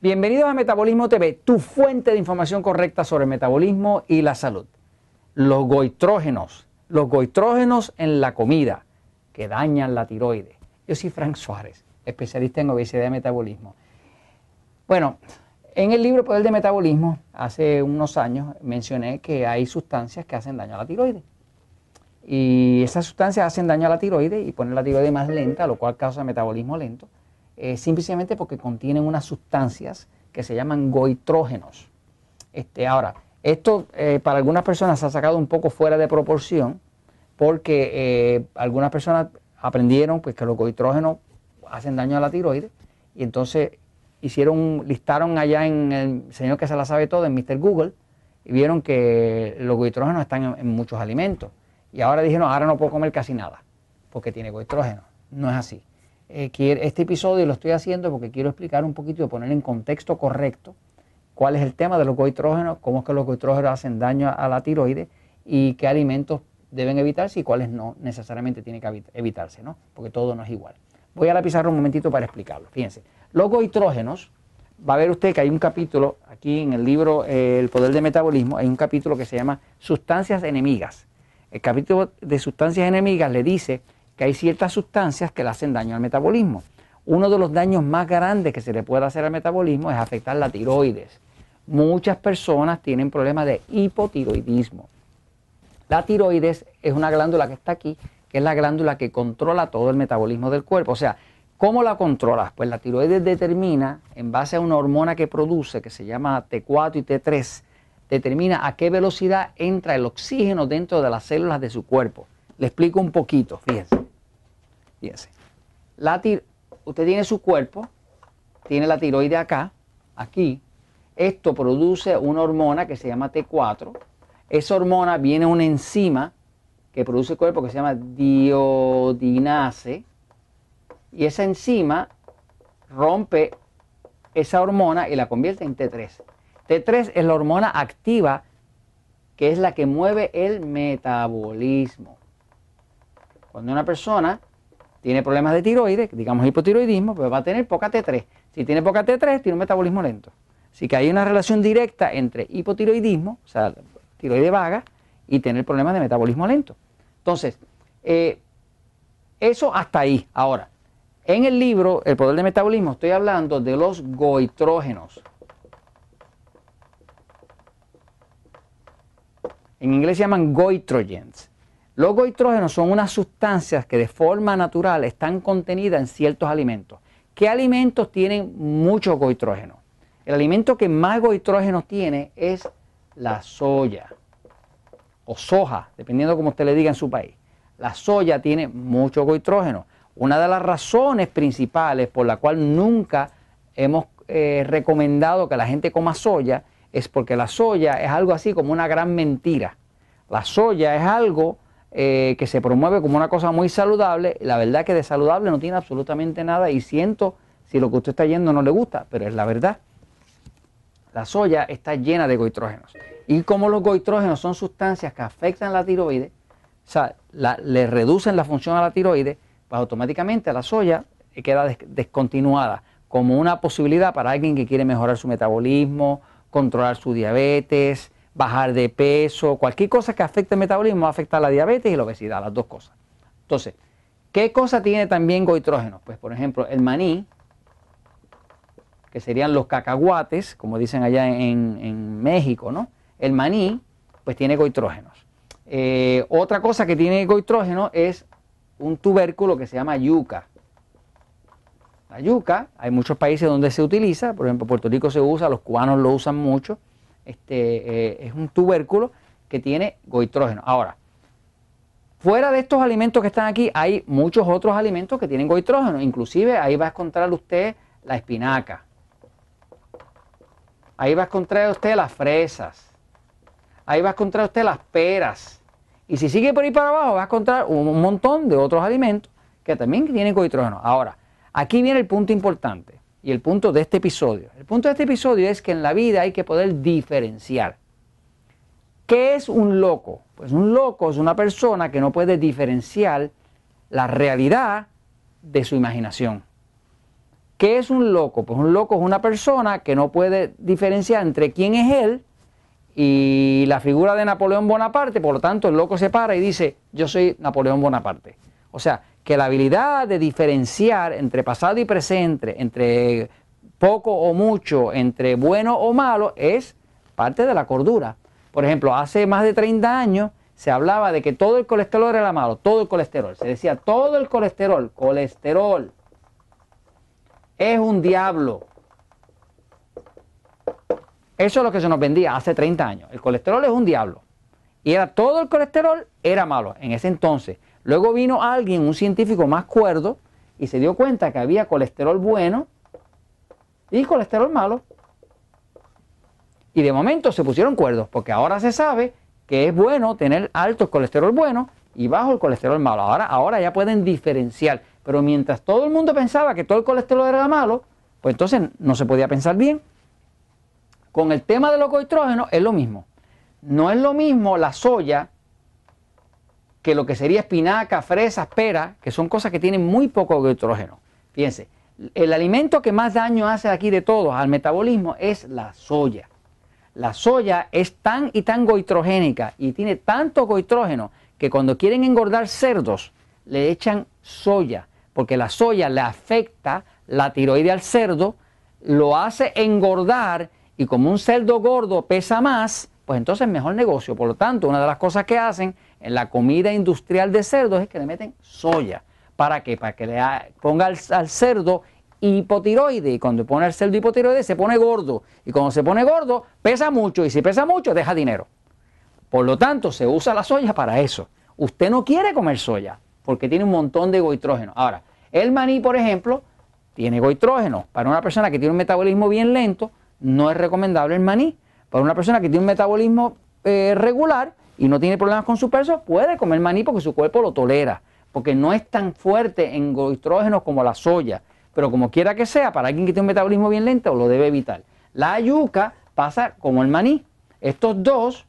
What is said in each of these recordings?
Bienvenidos a Metabolismo TV, tu fuente de información correcta sobre metabolismo y la salud. Los goitrógenos, los goitrógenos en la comida que dañan la tiroides. Yo soy Frank Suárez, especialista en obesidad y metabolismo. Bueno, en el libro Poder de Metabolismo, hace unos años, mencioné que hay sustancias que hacen daño a la tiroides. Y esas sustancias hacen daño a la tiroides y ponen la tiroides más lenta, lo cual causa metabolismo lento, eh, simplemente porque contienen unas sustancias que se llaman goitrógenos. Este, ahora, esto eh, para algunas personas se ha sacado un poco fuera de proporción porque eh, algunas personas aprendieron pues, que los goitrógenos hacen daño a la tiroides y entonces hicieron, listaron allá en el señor que se la sabe todo, en Mr. Google, y vieron que los goitrógenos están en, muchos alimentos. Y ahora dijeron, ahora no puedo comer casi nada, porque tiene goitrógeno. No es así. Eh, este episodio lo estoy haciendo porque quiero explicar un poquito, poner en contexto correcto cuál es el tema de los goitrógenos, cómo es que los goitrógenos hacen daño a la tiroides y qué alimentos deben evitarse y cuáles no necesariamente tienen que evitarse, ¿no? Porque todo no es igual. Voy a la pizarra un momentito para explicarlo. Fíjense, los goitrógenos, va a ver usted que hay un capítulo aquí en el libro eh, El poder del metabolismo, hay un capítulo que se llama Sustancias enemigas. El capítulo de sustancias enemigas le dice que hay ciertas sustancias que le hacen daño al metabolismo. Uno de los daños más grandes que se le puede hacer al metabolismo es afectar la tiroides. Muchas personas tienen problemas de hipotiroidismo. La tiroides es una glándula que está aquí, que es la glándula que controla todo el metabolismo del cuerpo. O sea, ¿cómo la controlas? Pues la tiroides determina, en base a una hormona que produce, que se llama T4 y T3, determina a qué velocidad entra el oxígeno dentro de las células de su cuerpo. Le explico un poquito, fíjense. Fíjense. La usted tiene su cuerpo, tiene la tiroide acá, aquí. Esto produce una hormona que se llama T4 esa hormona viene una enzima que produce el cuerpo que se llama diodinase y esa enzima rompe esa hormona y la convierte en T3. T3 es la hormona activa que es la que mueve el metabolismo. Cuando una persona tiene problemas de tiroides, digamos hipotiroidismo, pues va a tener poca T3. Si tiene poca T3, tiene un metabolismo lento. Así que hay una relación directa entre hipotiroidismo, o sea, tiroide vaga y tener problemas de metabolismo lento. Entonces, eh, eso hasta ahí. Ahora, en el libro El poder del metabolismo estoy hablando de los goitrógenos. En inglés se llaman goitrogens. Los goitrógenos son unas sustancias que de forma natural están contenidas en ciertos alimentos. ¿Qué alimentos tienen mucho goitrógeno? El alimento que más goitrógeno tiene es la soya o soja, dependiendo como usted le diga en su país. La soya tiene mucho goitrógeno. Una de las razones principales por la cual nunca hemos eh, recomendado que la gente coma soya es porque la soya es algo así como una gran mentira. La soya es algo eh, que se promueve como una cosa muy saludable. La verdad que de saludable no tiene absolutamente nada y siento si lo que usted está yendo no le gusta, pero es la verdad. La soya está llena de goitrógenos. Y como los goitrógenos son sustancias que afectan la tiroides, o sea, le reducen la función a la tiroides, pues automáticamente la soya queda descontinuada como una posibilidad para alguien que quiere mejorar su metabolismo, controlar su diabetes, bajar de peso, cualquier cosa que afecte el metabolismo va a afectar la diabetes y la obesidad, las dos cosas. Entonces, ¿qué cosa tiene también goitrógenos? Pues por ejemplo, el maní, que serían los cacahuates, como dicen allá en, México, ¿no? El maní, pues tiene goitrógenos. Eh, otra cosa que tiene goitrógeno es un tubérculo que se llama yuca. La yuca, hay muchos países donde se utiliza, por ejemplo, Puerto Rico se usa, los cubanos lo usan mucho. Este, eh, es un tubérculo que tiene goitrógeno. Ahora, fuera de estos alimentos que están aquí, hay muchos otros alimentos que tienen goitrógeno. Inclusive ahí va a encontrar usted la espinaca, Ahí va a encontrar usted las fresas. Ahí va a encontrar usted las peras. Y si sigue por ahí para abajo, va a encontrar un montón de otros alimentos que también tienen goitrógeno. Ahora, aquí viene el punto importante y el punto de este episodio. El punto de este episodio es que en la vida hay que poder diferenciar. ¿Qué es un loco? Pues un loco es una persona que no puede diferenciar la realidad de su imaginación. ¿Qué es un loco? Pues un loco es una persona que no puede diferenciar entre quién es él y la figura de Napoleón Bonaparte, por lo tanto el loco se para y dice, yo soy Napoleón Bonaparte. O sea, que la habilidad de diferenciar entre pasado y presente, entre poco o mucho, entre bueno o malo, es parte de la cordura. Por ejemplo, hace más de 30 años se hablaba de que todo el colesterol era malo, todo el colesterol. Se decía, todo el colesterol, colesterol, es un diablo. Eso es lo que se nos vendía hace 30 años. El colesterol es un diablo. Y era todo el colesterol era malo en ese entonces. Luego vino alguien, un científico más cuerdo, y se dio cuenta que había colesterol bueno y colesterol malo. Y de momento se pusieron cuerdos, porque ahora se sabe que es bueno tener alto colesterol bueno y bajo el colesterol malo. Ahora, ahora ya pueden diferenciar. Pero mientras todo el mundo pensaba que todo el colesterol era malo, pues entonces no se podía pensar bien. Con el tema de los cohidrógenos es lo mismo. No es lo mismo la soya que lo que sería espinaca, fresas, pera, que son cosas que tienen muy poco cohidrógeno. Fíjense, el alimento que más daño hace aquí de todos al metabolismo es la soya. La soya es tan y tan goitrogénica y tiene tanto goitrógeno que cuando quieren engordar cerdos le echan soya porque la soya le afecta la tiroide al cerdo, lo hace engordar y como un cerdo gordo pesa más, pues entonces es mejor negocio. Por lo tanto, una de las cosas que hacen en la comida industrial de cerdos es que le meten soya. ¿Para qué? Para que le ponga al, al cerdo hipotiroide y cuando pone el cerdo hipotiroide se pone gordo y cuando se pone gordo pesa mucho y si pesa mucho deja dinero. Por lo tanto, se usa la soya para eso. Usted no quiere comer soya porque tiene un montón de goitrógeno. Ahora, el maní, por ejemplo, tiene goitrógeno. Para una persona que tiene un metabolismo bien lento, no es recomendable el maní. Para una persona que tiene un metabolismo eh, regular y no tiene problemas con su peso, puede comer maní porque su cuerpo lo tolera, porque no es tan fuerte en goitrógeno como la soya. Pero como quiera que sea, para alguien que tiene un metabolismo bien lento, lo debe evitar. La yuca pasa como el maní. Estos dos,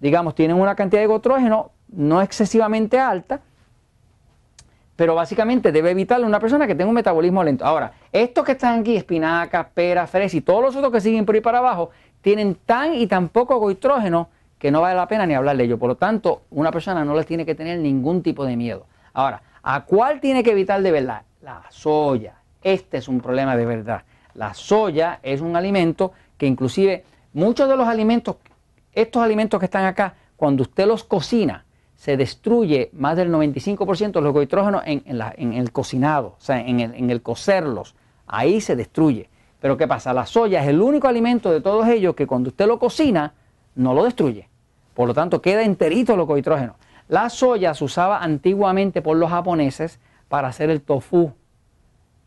digamos, tienen una cantidad de goitrógeno no excesivamente alta, pero básicamente debe evitarlo una persona que tenga un metabolismo lento. Ahora, estos que están aquí, espinacas, peras, fresas y todos los otros que siguen por ahí para abajo, tienen tan y tan poco goitrógeno que no vale la pena ni hablar de ello. Por lo tanto, una persona no les tiene que tener ningún tipo de miedo. Ahora, ¿a cuál tiene que evitar de verdad? La soya. Este es un problema de verdad. La soya es un alimento que inclusive muchos de los alimentos, estos alimentos que están acá, cuando usted los cocina, se destruye más del 95% de los goitrógenos en, el cocinado, o sea, en el, en el cocerlos. Ahí se destruye. Pero ¿qué pasa? La soya es el único alimento de todos ellos que cuando usted lo cocina, no lo destruye. Por lo tanto, queda enterito los goitrógenos. La soya se usaba antiguamente por los japoneses para hacer el tofu,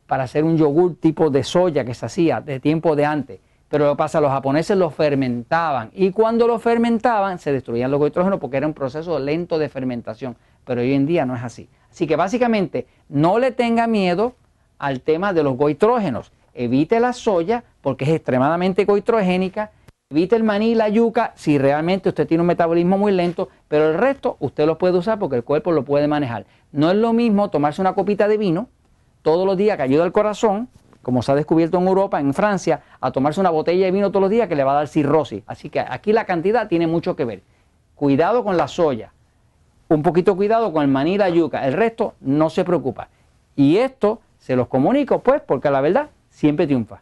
para hacer un yogur tipo de soya que se hacía de tiempo de antes. Pero lo que pasa, los japoneses lo fermentaban y cuando lo fermentaban se destruían los goitrógenos porque era un proceso lento de fermentación. Pero hoy en día no es así. Así que básicamente no le tenga miedo al tema de los goitrógenos. Evite la soya porque es extremadamente goitrogénica. Evite el maní y la yuca si realmente usted tiene un metabolismo muy lento, pero el resto usted lo puede usar porque el cuerpo lo puede manejar. No es lo mismo tomarse una copita de vino todos los días que ayuda al corazón como se ha descubierto en Europa, en Francia, a tomarse una botella de vino todos los días que le va a dar cirrosis. Así que aquí la cantidad tiene mucho que ver. Cuidado con la soya, un poquito cuidado con el maní y la yuca, el resto no se preocupa. Y esto se los comunico pues porque la verdad siempre triunfa.